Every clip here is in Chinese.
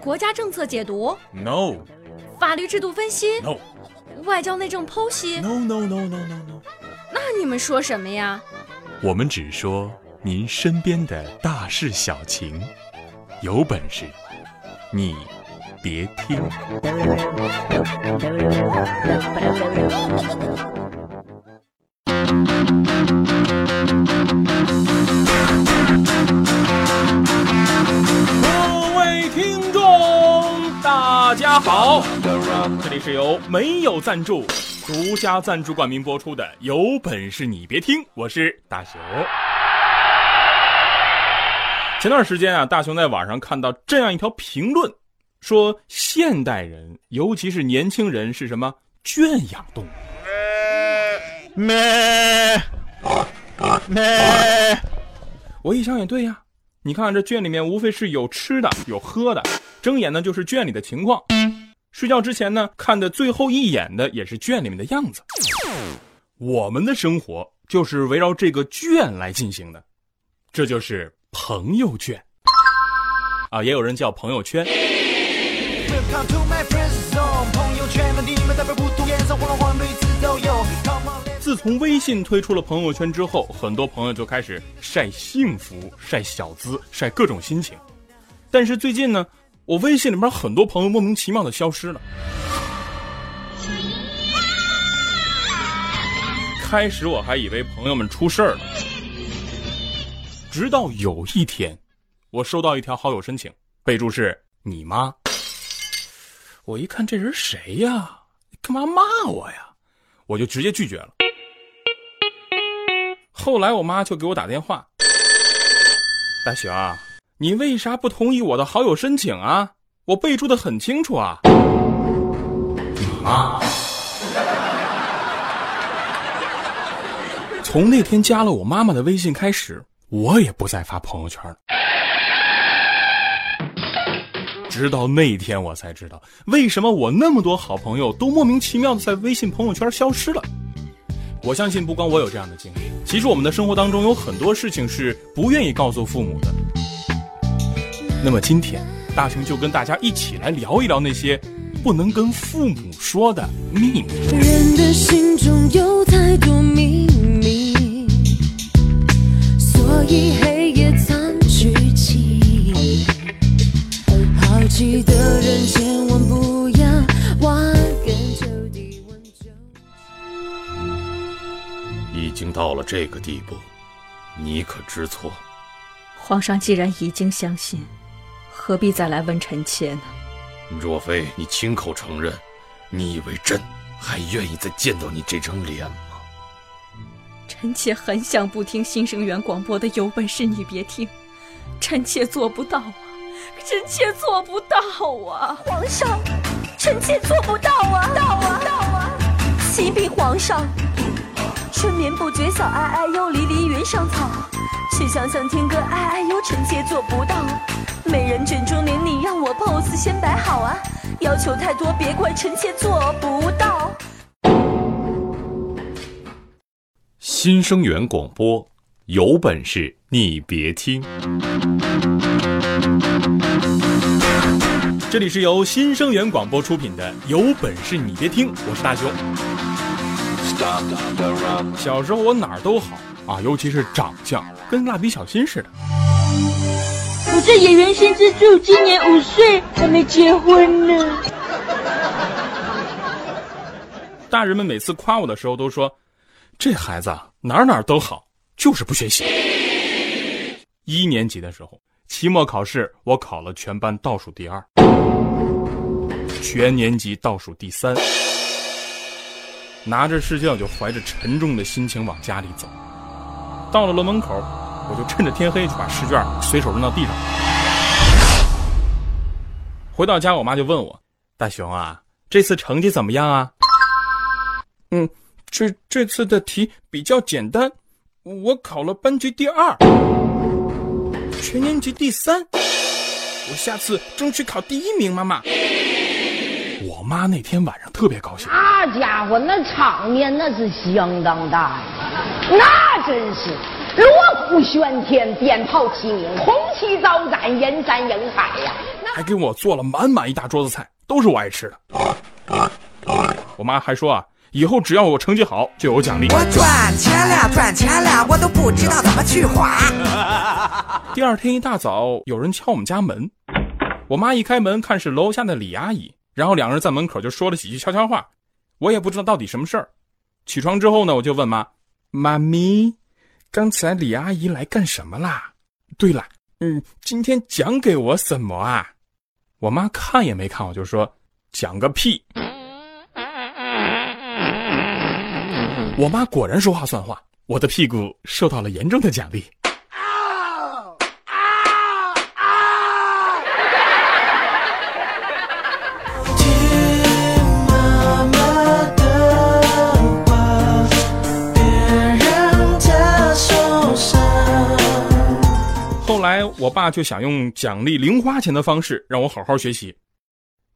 国家政策解读，no，法律制度分析，no，外交内政剖析，no no no no no no。那你们说什么呀？我们只说您身边的大事小情，有本事你别听。家好，这里是由没有赞助、独家赞助冠名播出的《有本事你别听》，我是大熊。前段时间啊，大熊在网上看到这样一条评论，说现代人，尤其是年轻人，是什么圈养动物？咩咩。我一想也对呀，你看这圈里面无非是有吃的有喝的，睁眼呢就是圈里的情况，睡觉之前呢看的最后一眼的也是圈里面的样子。我们的生活就是围绕这个圈来进行的，这就是朋友圈啊，也有人叫朋友圈。自从微信推出了朋友圈之后，很多朋友就开始晒幸福、晒小资、晒各种心情。但是最近呢，我微信里面很多朋友莫名其妙的消失了。开始我还以为朋友们出事儿了，直到有一天，我收到一条好友申请，备注是你妈。我一看这人谁呀？干嘛骂我呀？我就直接拒绝了。后来我妈就给我打电话，大熊，你为啥不同意我的好友申请啊？我备注的很清楚啊。妈，从那天加了我妈妈的微信开始，我也不再发朋友圈了。直到那天，我才知道为什么我那么多好朋友都莫名其妙的在微信朋友圈消失了。我相信不光我有这样的经历，其实我们的生活当中有很多事情是不愿意告诉父母的。那么今天，大雄就跟大家一起来聊一聊那些不能跟父母说的秘密。人的心中有太多秘密，所以黑夜藏剧情。好奇的人千万不要挖根究底问究竟。已经到了这个地步，你可知错？皇上既然已经相信，何必再来问臣妾呢？若非你亲口承认，你以为朕还愿意再见到你这张脸吗？臣妾很想不听新生源广播的，有本事你别听，臣妾做不到啊，臣妾做不到啊！皇上，臣妾做不到啊！到啊到啊！启禀皇上，春眠不觉晓，哀哀哟，离离原上草。却想想天歌，哀哀哟，臣妾做不到。美人卷中帘，你让我 pose 先摆好啊！要求太多，别怪臣妾做不到。新生源广播，有本事你别听。这里是由新生源广播出品的《有本事你别听》，我是大熊。小时候我哪儿都好啊，尤其是长相，跟蜡笔小新似的。我是演员新之助，今年五岁，还没结婚呢。大人们每次夸我的时候都说，这孩子哪哪都好，就是不学习。一年级的时候，期末考试我考了全班倒数第二，全年级倒数第三。拿着试卷，我就怀着沉重的心情往家里走。到了楼门口，我就趁着天黑就把试卷随手扔到地上。回到家，我妈就问我：“大熊啊，这次成绩怎么样啊？”嗯，这这次的题比较简单，我考了班级第二，全年级第三。我下次争取考第一名，妈妈。我妈那天晚上特别高兴，那家伙那场面那是相当大呀，那真是锣鼓喧天，鞭炮齐鸣，红旗招展，人山人海呀！还给我做了满满一大桌子菜，都是我爱吃的。我妈还说啊，以后只要我成绩好，就有奖励。我赚钱了，赚钱了，我都不知道怎么去花。第二天一大早，有人敲我们家门，我妈一开门，看是楼下的李阿姨，然后两人在门口就说了几句悄悄话，我也不知道到底什么事儿。起床之后呢，我就问妈：“妈咪，刚才李阿姨来干什么啦？对了，嗯，今天讲给我什么啊？”我妈看也没看我就说：“讲个屁！”我妈果然说话算话，我的屁股受到了严重的奖励。来，我爸就想用奖励零花钱的方式让我好好学习。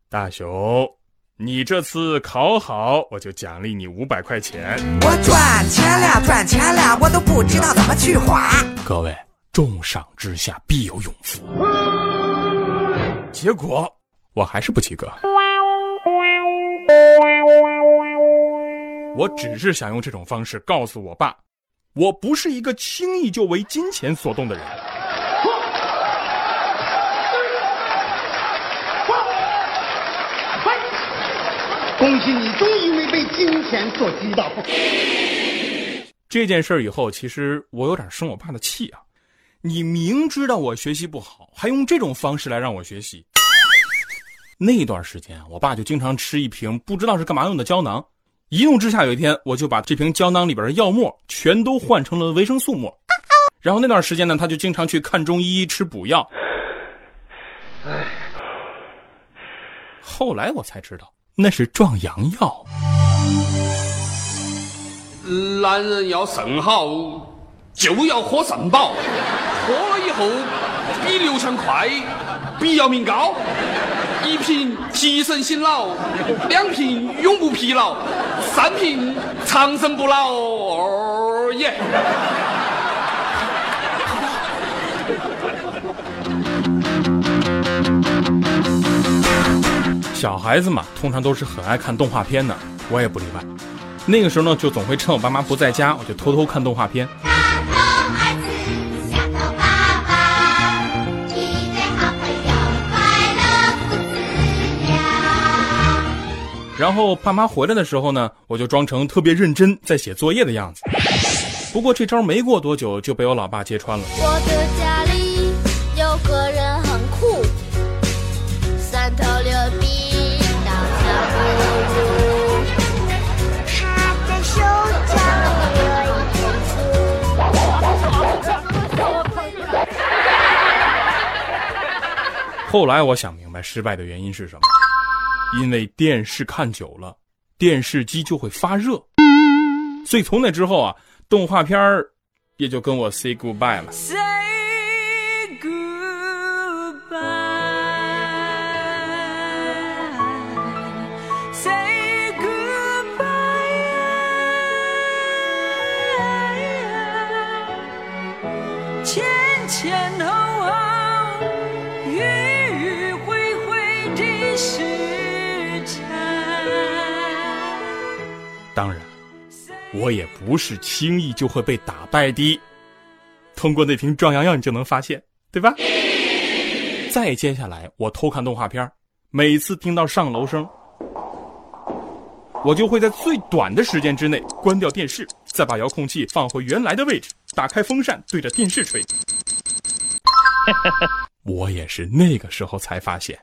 大雄，你这次考好，我就奖励你五百块钱。我赚钱了，赚钱了，我都不知道怎么去花。各位，重赏之下必有勇夫。结果我还是不及格。我只是想用这种方式告诉我爸，我不是一个轻易就为金钱所动的人。恭喜你，终于没被金钱所击倒。这件事以后，其实我有点生我爸的气啊！你明知道我学习不好，还用这种方式来让我学习。那段时间，我爸就经常吃一瓶不知道是干嘛用的胶囊。一怒之下，有一天我就把这瓶胶囊里边的药沫全都换成了维生素沫。然后那段时间呢，他就经常去看中医吃补药。后来我才知道。那是壮阳药。男人要肾好，就要喝肾宝，喝了以后比刘强快，比姚明高。一瓶提神醒脑，两瓶永不疲劳，三瓶长生不老。哦耶！小孩子嘛，通常都是很爱看动画片的，我也不例外。那个时候呢，就总会趁我爸妈不在家，我就偷偷看动画片。然后爸妈回来的时候呢，我就装成特别认真在写作业的样子。不过这招没过多久就被我老爸揭穿了。我的家后来我想明白失败的原因是什么，因为电视看久了，电视机就会发热，所以从那之后啊，动画片儿也就跟我 say goodbye 了。我也不是轻易就会被打败的。通过那瓶壮阳药，你就能发现，对吧？再接下来，我偷看动画片，每次听到上楼声，我就会在最短的时间之内关掉电视，再把遥控器放回原来的位置，打开风扇对着电视吹。我也是那个时候才发现，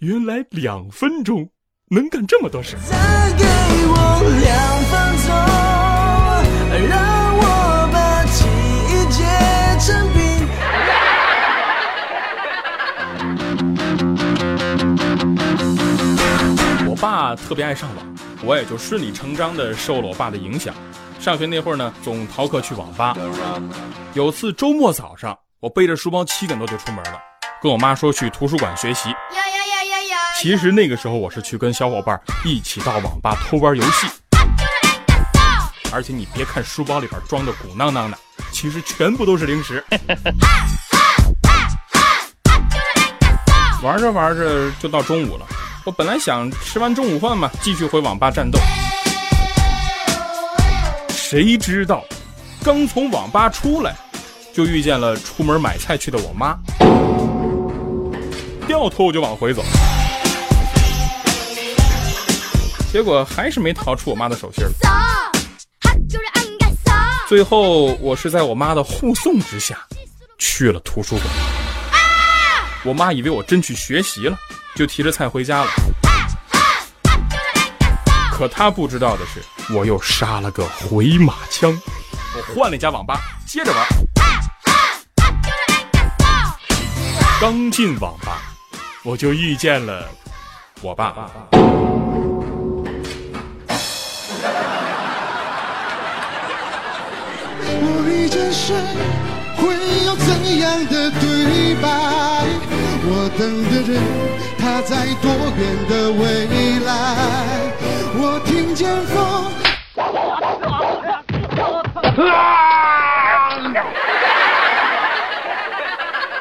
原来两分钟。能干这么多事。再给我两分钟，爸特别爱上网，我也就顺理成章的受了我爸的影响。上学那会儿呢，总逃课去网吧。有次周末早上，我背着书包七点多就出门了，跟我妈说去图书馆学习。其实那个时候我是去跟小伙伴一起到网吧偷玩游戏，而且你别看书包里边装的鼓囊囊的，其实全部都是零食。玩着玩着就到中午了，我本来想吃完中午饭嘛，继续回网吧战斗。谁知道，刚从网吧出来，就遇见了出门买菜去的我妈，掉头我就往回走，结果还是没逃出我妈的手心。最后，我是在我妈的护送之下，去了图书馆。我妈以为我真去学习了，就提着菜回家了。可他不知道的是，我又杀了个回马枪，我换了一家网吧，接着玩。刚进网吧，我就遇见了我爸。我遇见谁，会有怎样的对白？我等的人，他在多远的未来？我听见风。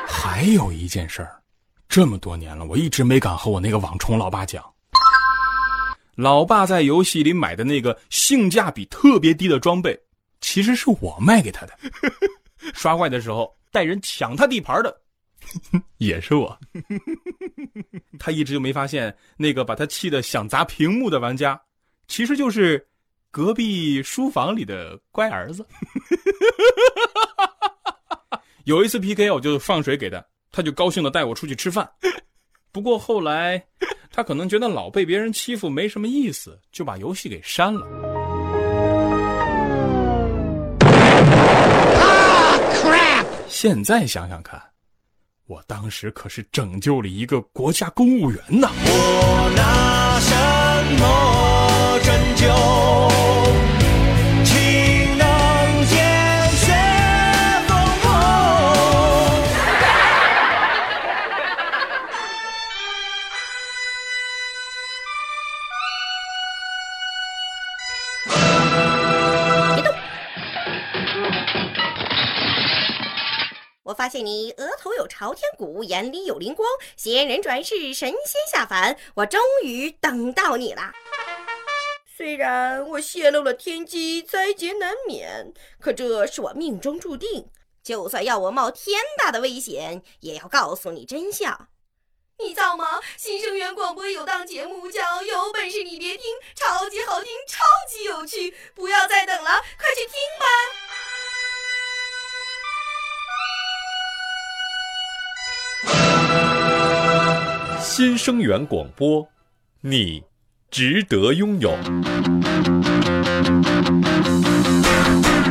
还有一件事儿，这么多年了，我一直没敢和我那个网虫老爸讲。老爸在游戏里买的那个性价比特别低的装备，其实是我卖给他的。刷怪的时候带人抢他地盘的，也是我。他一直就没发现，那个把他气得想砸屏幕的玩家，其实就是隔壁书房里的乖儿子。有一次 PK，我就放水给他，他就高兴的带我出去吃饭。不过后来，他可能觉得老被别人欺负没什么意思，就把游戏给删了。现在想想看，我当时可是拯救了一个国家公务员呢！我拿什么拯救？发现你额头有朝天骨，眼里有灵光，仙人转世，神仙下凡，我终于等到你了。虽然我泄露了天机，灾劫难免，可这是我命中注定。就算要我冒天大的危险，也要告诉你真相。你知道吗？新生源广播有档节目叫《有本事你别听》，超级好听，超级有趣，不要再等了，快去听吧！新生源广播，你值得拥有。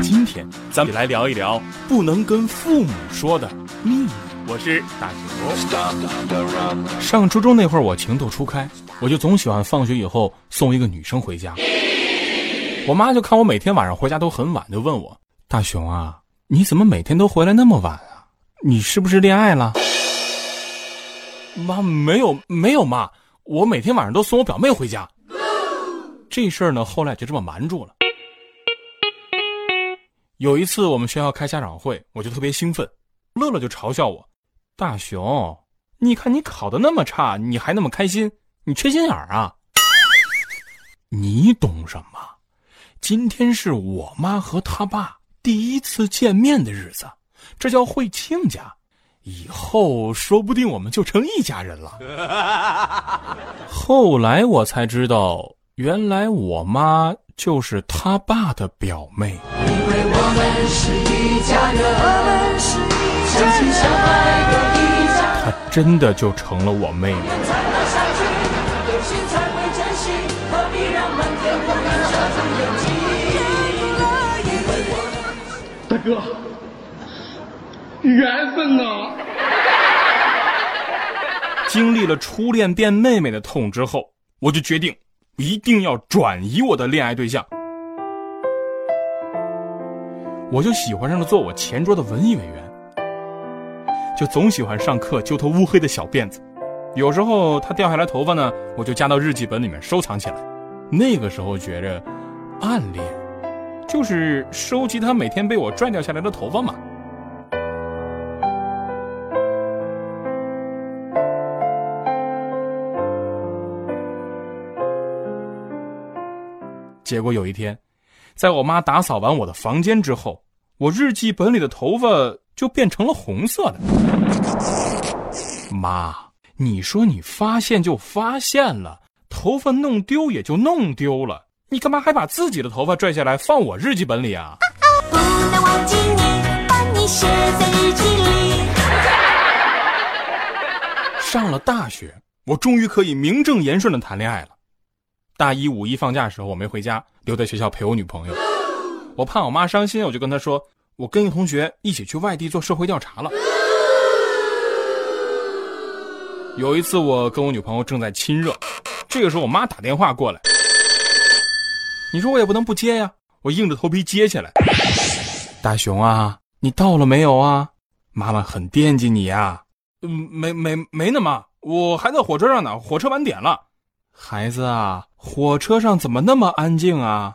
今天咱们来聊一聊不能跟父母说的秘密。我是大熊。上初中那会儿，我情窦初开，我就总喜欢放学以后送一个女生回家。我妈就看我每天晚上回家都很晚，就问我：“大熊啊，你怎么每天都回来那么晚啊？你是不是恋爱了？”妈，没有没有妈，我每天晚上都送我表妹回家。这事儿呢，后来就这么瞒住了。有一次我们学校开家长会，我就特别兴奋，乐乐就嘲笑我：“大熊，你看你考的那么差，你还那么开心，你缺心眼儿啊？”你懂什么？今天是我妈和他爸第一次见面的日子，这叫会亲家。以后说不定我们就成一家人了。后来我才知道，原来我妈就是他爸的表妹。因为我们是一家人，我们是一家人，相亲相爱的一家人。她真的就成了我妹妹。再拿下去，有心才会珍惜，何必让满天乌云遮住眼睛？大哥，缘分啊！经历了初恋变妹妹的痛之后，我就决定一定要转移我的恋爱对象。我就喜欢上了坐我前桌的文艺委员，就总喜欢上课揪头乌黑的小辫子，有时候他掉下来头发呢，我就夹到日记本里面收藏起来。那个时候觉着，暗恋就是收集她每天被我拽掉下来的头发嘛。结果有一天，在我妈打扫完我的房间之后，我日记本里的头发就变成了红色的。妈，你说你发现就发现了，头发弄丢也就弄丢了，你干嘛还把自己的头发拽下来放我日记本里啊？不能忘记你，把你写在日记里。上了大学，我终于可以名正言顺的谈恋爱了。大一五一放假的时候，我没回家，留在学校陪我女朋友。我怕我妈伤心，我就跟她说，我跟一同学一起去外地做社会调查了。有一次，我跟我女朋友正在亲热，这个时候我妈打电话过来，你说我也不能不接呀，我硬着头皮接起来。大熊啊，你到了没有啊？妈妈很惦记你呀。嗯，没没没呢，妈，我还在火车上呢，火车晚点了。孩子啊，火车上怎么那么安静啊？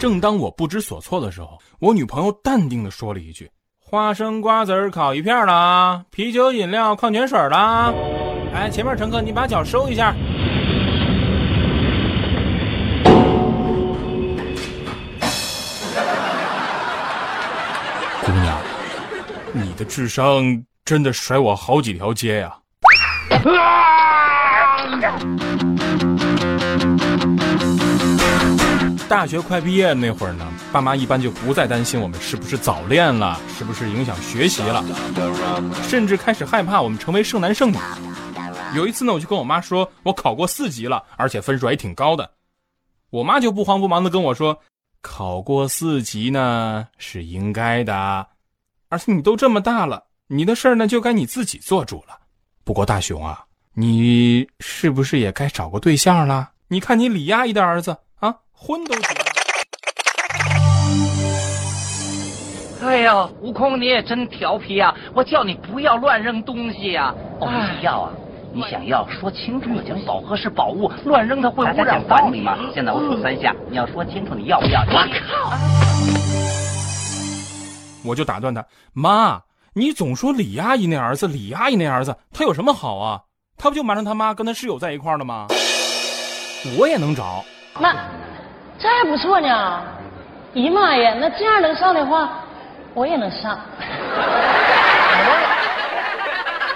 正当我不知所措的时候，我女朋友淡定的说了一句：“花生瓜子烤一片啦，啤酒饮料矿泉水啦。”哎，前面乘客，你把脚收一下。姑娘，你的智商真的甩我好几条街呀！啊大学快毕业那会儿呢，爸妈一般就不再担心我们是不是早恋了，是不是影响学习了，甚至开始害怕我们成为剩男剩女。有一次呢，我就跟我妈说，我考过四级了，而且分数还挺高的。我妈就不慌不忙的跟我说，考过四级呢是应该的，而且你都这么大了，你的事儿呢就该你自己做主了。不过大雄啊。你是不是也该找个对象了？你看你李阿姨的儿子啊，婚都结了。哎呀，悟空你也真调皮啊！我叫你不要乱扔东西呀！哦，你要啊？你想要说清楚就行。宝盒是宝物，乱扔它会污染环境嘛。现在我数三下，你要说清楚你要不要？我靠！我就打断他，妈，你总说李阿姨那儿子，李阿姨那儿子，他有什么好啊？他不就瞒着他妈跟他室友在一块儿了吗？我也能找，那这还不错呢。咦妈呀，那这样能上的话，我也能上。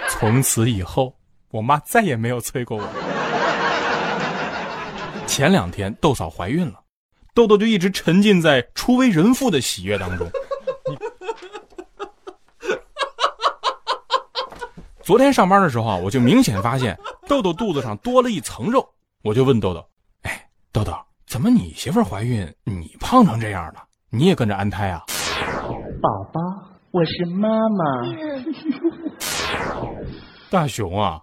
从此以后，我妈再也没有催过我。前两天豆嫂怀孕了，豆豆就一直沉浸在初为人父的喜悦当中。昨天上班的时候啊，我就明显发现豆豆肚子上多了一层肉，我就问豆豆：“哎，豆豆，怎么你媳妇怀孕，你胖成这样了？你也跟着安胎啊？”宝宝，我是妈妈。大熊啊，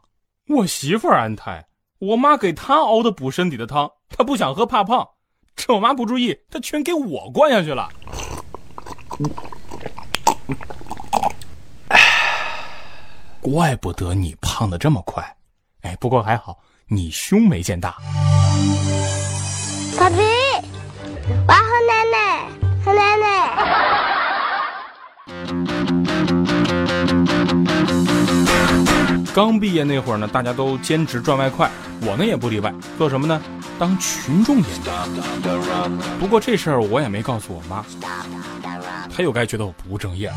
我媳妇安胎，我妈给她熬的补身体的汤，她不想喝怕胖，趁我妈不注意，她全给我灌下去了。怪不得你胖的这么快，哎，不过还好你胸没见大。爸比，我要喝奶奶，喝奶奶。刚毕业那会儿呢，大家都兼职赚外快，我呢也不例外，做什么呢？当群众演员。不过这事儿我也没告诉我妈，她又该觉得我不务正业了。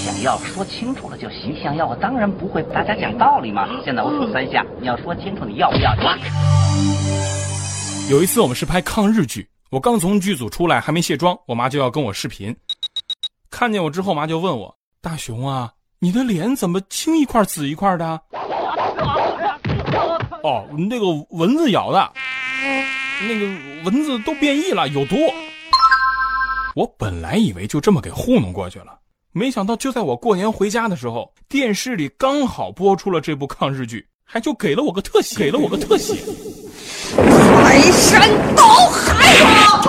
你想要说清楚了就行，想要我当然不会大家讲道理嘛。现在我数三下，你要说清楚你要不要？有一次我们是拍抗日剧，我刚从剧组出来还没卸妆，我妈就要跟我视频。看见我之后，妈就问我：“大熊啊，你的脸怎么青一块紫一块的？”哦，那个蚊子咬的，那个蚊子都变异了，有毒。我本来以为就这么给糊弄过去了。没想到，就在我过年回家的时候，电视里刚好播出了这部抗日剧，还就给了我个特写，给了我个特写，排山倒海啊！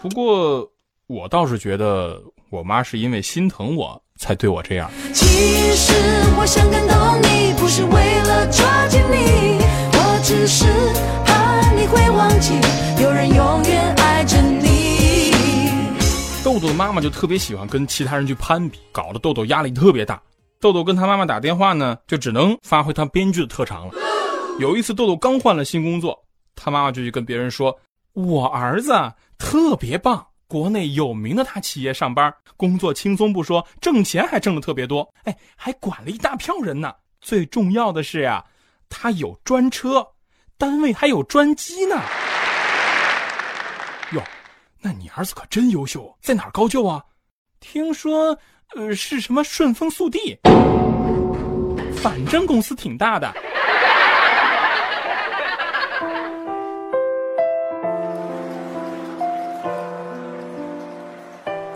不过，我倒是觉得我妈是因为心疼我才对我这样。其实我想感动你，不是为了抓紧你，我只是怕你你会忘记，有人永远爱着你。豆豆的妈妈就特别喜欢跟其他人去攀比，搞得豆豆压力特别大。豆豆跟他妈妈打电话呢，就只能发挥他编剧的特长了。有一次，豆豆刚换了新工作，他妈妈就去跟别人说：“我儿子特别棒，国内有名的大企业上班，工作轻松不说，挣钱还挣得特别多，哎，还管了一大票人呢。最重要的是呀，他有专车，单位还有专机呢。”哟，那你儿子可真优秀，在哪儿高就啊？听说，呃，是什么顺丰速递，反正公司挺大的。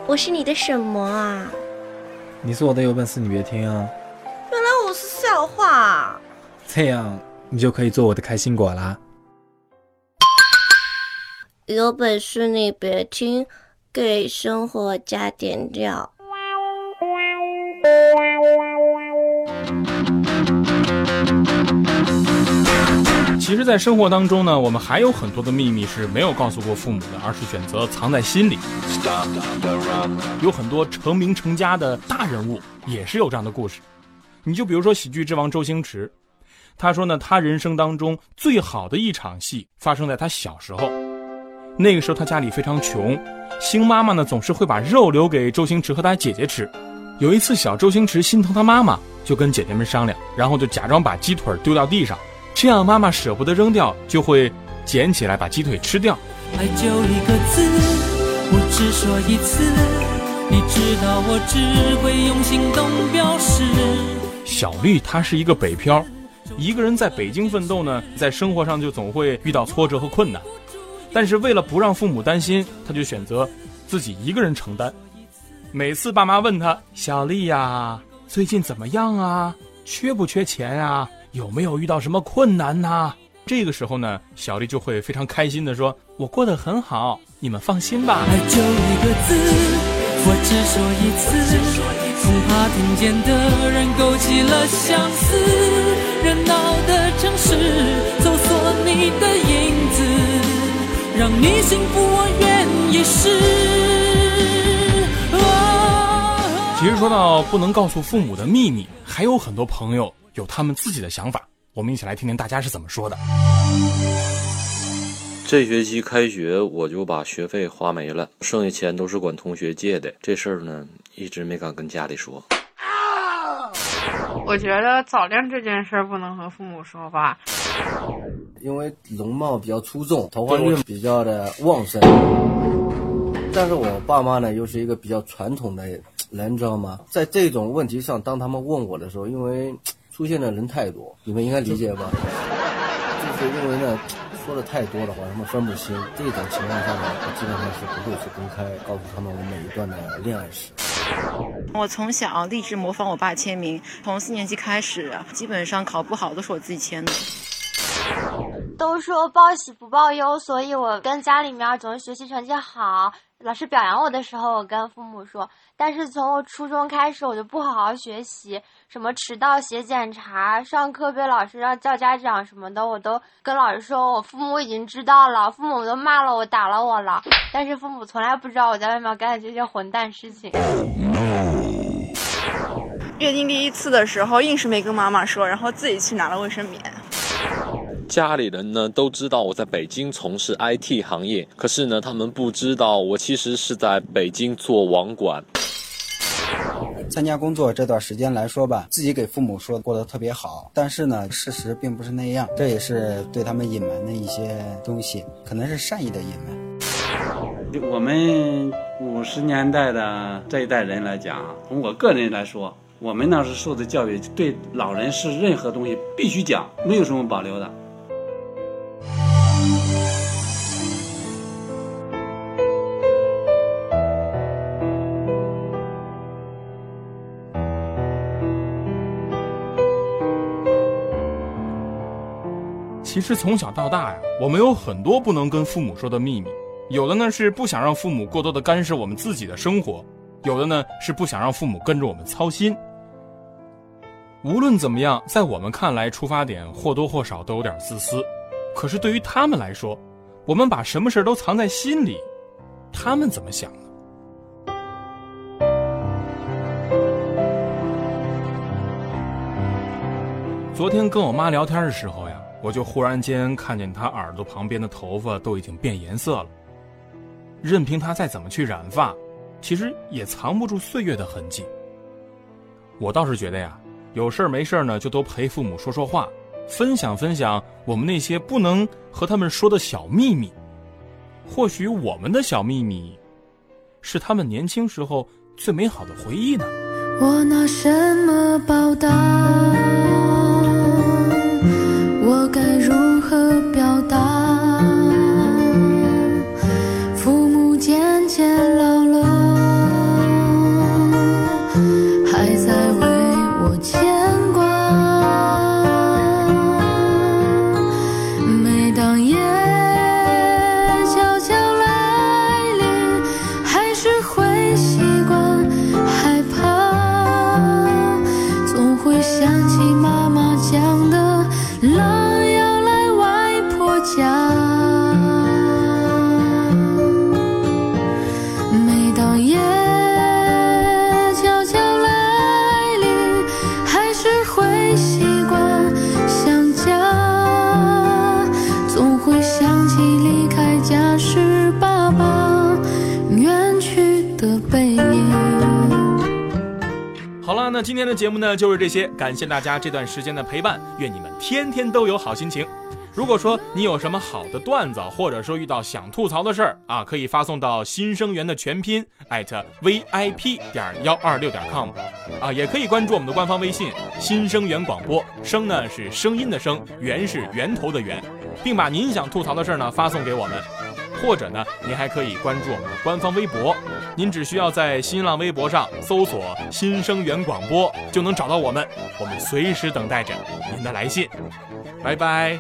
我是你的什么啊？你是我的有本事你别听啊！原来我是笑话。这样你就可以做我的开心果啦。有本事你别听，给生活加点料。其实，在生活当中呢，我们还有很多的秘密是没有告诉过父母的，而是选择藏在心里。有很多成名成家的大人物也是有这样的故事。你就比如说喜剧之王周星驰，他说呢，他人生当中最好的一场戏发生在他小时候。那个时候他家里非常穷，星妈妈呢总是会把肉留给周星驰和他姐姐吃。有一次，小周星驰心疼他妈妈，就跟姐姐们商量，然后就假装把鸡腿丢到地上。这样妈妈舍不得扔掉，就会捡起来把鸡腿吃掉。爱就一个字，我只说一次，你知道我只会用行动表示。小绿她是一个北漂，一个人在北京奋斗呢，在生活上就总会遇到挫折和困难。但是为了不让父母担心，他就选择自己一个人承担。每次爸妈问他：“小丽呀，最近怎么样啊？缺不缺钱啊？”有没有遇到什么困难呐？这个时候呢，小丽就会非常开心的说：“我过得很好，你们放心吧。”爱就一个字，我只说一次，恐怕听见的人勾起了相思。热闹的城市，搜索你的影子，让你幸福，我愿意试。其实说到不能告诉父母的秘密，还有很多朋友。有他们自己的想法，我们一起来听听大家是怎么说的。这学期开学我就把学费花没了，剩下钱都是管同学借的。这事儿呢，一直没敢跟家里说。我觉得早恋这件事儿不能和父母说吧，因为容貌比较出众，桃花运比较的旺盛。但是我爸妈呢，又是一个比较传统的人，知道吗？在这种问题上，当他们问我的时候，因为。出现的人太多，你们应该理解吧？就是因为呢，说的太多的话，他们分不清。这种情况下呢，我基本上是不会去公开告诉他们我每一段的恋爱史。我从小立志模仿我爸签名，从四年级开始，基本上考不好都是我自己签的。都说报喜不报忧，所以我跟家里面总是学习成绩好。老师表扬我的时候，我跟父母说。但是从我初中开始，我就不好好学习，什么迟到、写检查、上课被老师让叫家长什么的，我都跟老师说。我父母已经知道了，父母都骂了我、打了我了。但是父母从来不知道我在外面干的这些混蛋事情。月经第一次的时候，硬是没跟妈妈说，然后自己去拿了卫生棉。家里人呢都知道我在北京从事 IT 行业，可是呢，他们不知道我其实是在北京做网管。参加工作这段时间来说吧，自己给父母说过得特别好，但是呢，事实并不是那样，这也是对他们隐瞒的一些东西，可能是善意的隐瞒。我们五十年代的这一代人来讲，从我个人来说，我们那时受的教育，对老人是任何东西必须讲，没有什么保留的。其实从小到大呀，我们有很多不能跟父母说的秘密，有的呢是不想让父母过多的干涉我们自己的生活，有的呢是不想让父母跟着我们操心。无论怎么样，在我们看来，出发点或多或少都有点自私。可是对于他们来说，我们把什么事都藏在心里，他们怎么想？昨天跟我妈聊天的时候呀，我就忽然间看见他耳朵旁边的头发都已经变颜色了。任凭他再怎么去染发，其实也藏不住岁月的痕迹。我倒是觉得呀，有事儿没事儿呢，就多陪父母说说话，分享分享我们那些不能和他们说的小秘密。或许我们的小秘密，是他们年轻时候最美好的回忆呢。我拿什么报答？今天的节目呢就是这些，感谢大家这段时间的陪伴，愿你们天天都有好心情。如果说你有什么好的段子，或者说遇到想吐槽的事儿啊，可以发送到新生源的全拼艾特 vip 点幺二六点 com 啊，也可以关注我们的官方微信新生源广播，声呢是声音的声，源是源头的源，并把您想吐槽的事儿呢发送给我们。或者呢，您还可以关注我们的官方微博，您只需要在新浪微博上搜索“新生源广播”就能找到我们，我们随时等待着您的来信。拜拜。